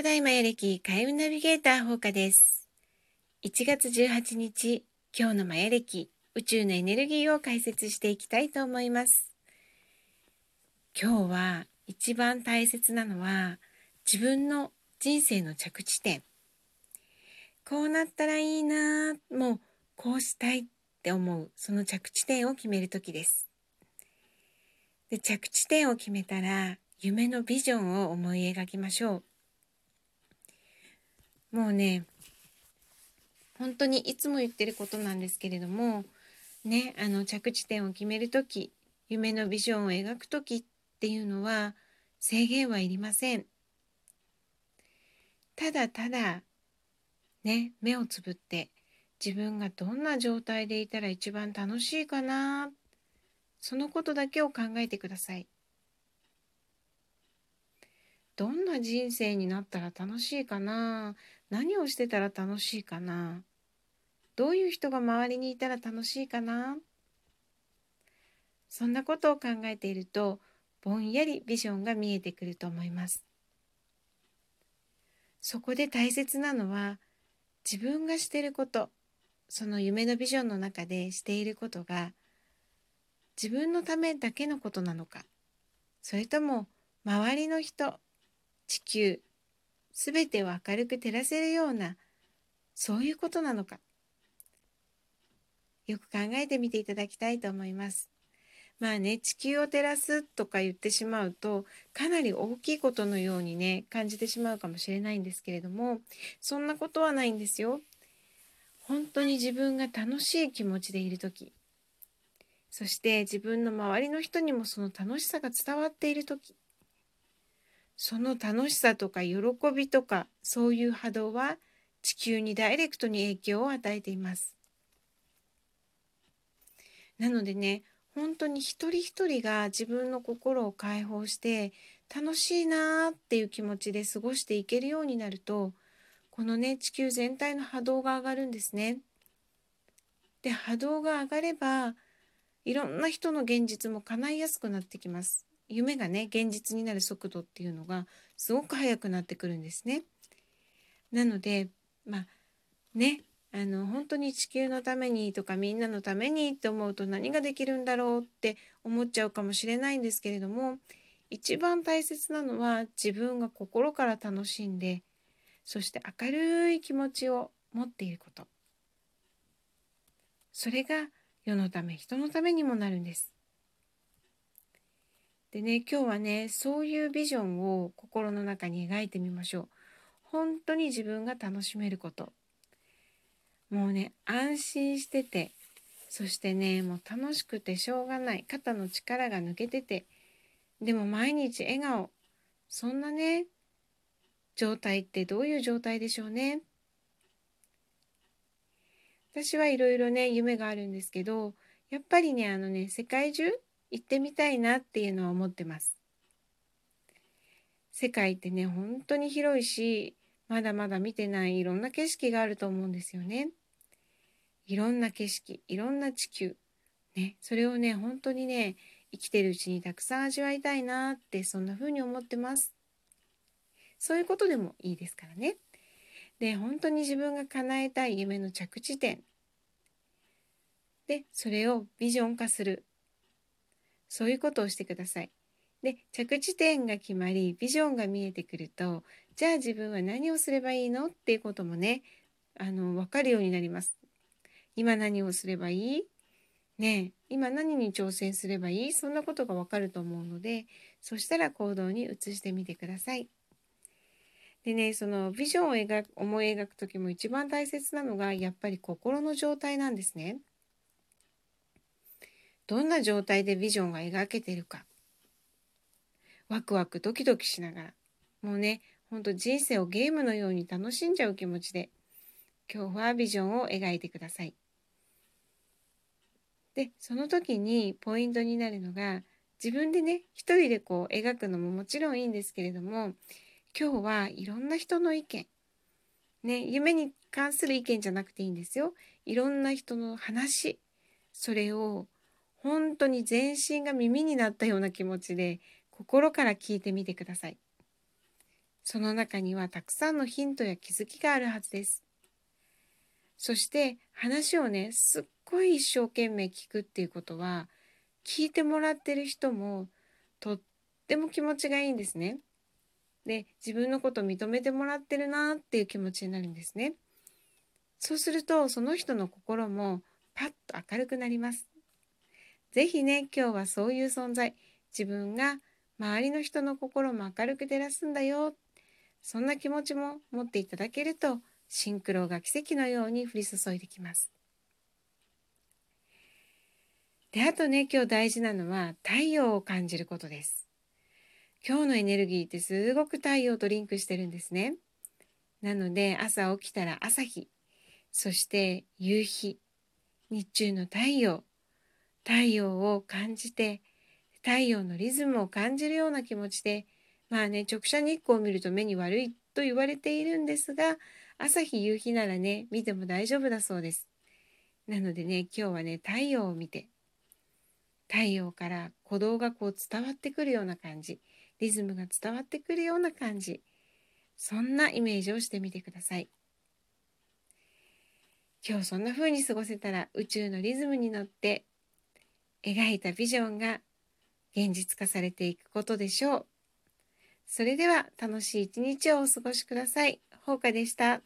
古代マヤ歴開運ナビゲーター放課です。1月18日、今日のマヤ歴、宇宙のエネルギーを解説していきたいと思います。今日は一番大切なのは自分の人生の着地点。こうなったらいいなもうこうしたいって思うその着地点を決める時です。で着地点を決めたら夢のビジョンを思い描きましょう。もうね本当にいつも言ってることなんですけれどもねあの着地点を決める時夢のビジョンを描く時っていうのは制限はいりません。ただただね目をつぶって自分がどんな状態でいたら一番楽しいかなそのことだけを考えてください。どんな人生になったら楽しいかな何をしてたら楽しいかな？どういう人が周りにいたら楽しいかな？そんなことを考えているとぼんやりビジョンが見えてくると思います。そこで大切なのは自分がしていることその夢のビジョンの中でしていることが自分のためだけのことなのかそれとも周りの人地球すべてを明るく照らせるようなそういうことなのかよく考えてみていただきたいと思います。まあね地球を照らすとか言ってしまうとかなり大きいことのようにね感じてしまうかもしれないんですけれどもそんなことはないんですよ。本当に自分が楽しい気持ちでいる時そして自分の周りの人にもその楽しさが伝わっている時その楽しさとか喜びとかそういう波動は地球にダイレクトに影響を与えています。なのでね本当に一人一人が自分の心を解放して楽しいなーっていう気持ちで過ごしていけるようになるとこのね地球全体の波動が上がるんですね。で波動が上がればいろんな人の現実も叶いやすくなってきます。夢がね現実になる速度っていうのがすごく速くなってくるんですね。なのでまあねあの本当に地球のためにとかみんなのためにって思うと何ができるんだろうって思っちゃうかもしれないんですけれども一番大切なのは自分が心から楽しんでそして明るい気持ちを持っていることそれが世のため人のためにもなるんです。でね今日はねそういうビジョンを心の中に描いてみましょう。本当に自分が楽しめること。もうね安心しててそしてねもう楽しくてしょうがない。肩の力が抜けててでも毎日笑顔。そんなね状態ってどういう状態でしょうね。私はいろいろね夢があるんですけどやっぱりねあのね世界中行ってみたいなっていうのは思ってます。世界ってね本当に広いしまだまだ見てないいろんな景色があると思うんですよね。いろんな景色いろんな地球ねそれをね本当にね生きてるうちにたくさん味わいたいなってそんな風に思ってます。そういうことでもいいですからね。で本当に自分が叶えたい夢の着地点でそれをビジョン化するそういうことをしてください。で着地点が決まりビジョンが見えてくるとじゃあ自分は何をすればいいのっていうこともねあの分かるようになります。今何をすればいい？ね今何に挑戦すればいい？そんなことが分かると思うのでそしたら行動に移してみてください。でねそのビジョンを描く思い描く時も一番大切なのがやっぱり心の状態なんですね。どんな状態でビジョンが描けてるか。ワクワクドキドキしながら。もうねほんと人生をゲームのように楽しんじゃう気持ちで今日はビジョンを描いてください。でその時にポイントになるのが自分でね一人でこう描くのももちろんいいんですけれども今日はいろんな人の意見。ね夢に関する意見じゃなくていいんですよ。いろんな人の話それを本当に全身が耳になったような気持ちで心から聞いてみてください。その中にはたくさんのヒントや気づきがあるはずです。そして話をね、すっごい一生懸命聞くっていうことは、聞いてもらってる人もとっても気持ちがいいんですね。で、自分のこと認めてもらってるなっていう気持ちになるんですね。そうすると、その人の心もパッと明るくなります。是非ね、今日はそういう存在、自分が周りの人の心も明るく照らすんだよ。そんな気持ちも持っていただけると、シンクロが奇跡のように降り注いできます。で、あとね、今日大事なのは太陽を感じることです。今日のエネルギーってすごく太陽とリンクしてるんですね。なので朝起きたら朝日、そして夕日、日中の太陽、太陽を感じて、太陽のリズムを感じるような気持ちで、まあね、直射日光を見ると目に悪いと言われているんですが、朝日夕日ならね、見ても大丈夫だそうです。なのでね、今日はね、太陽を見て、太陽から鼓動がこう伝わってくるような感じ。リズムが伝わってくるような感じそんなイメージをしてみてください今日そんな風に過ごせたら宇宙のリズムに乗って描いたビジョンが現実化されていくことでしょうそれでは楽しい一日をお過ごしください。ほうかでした。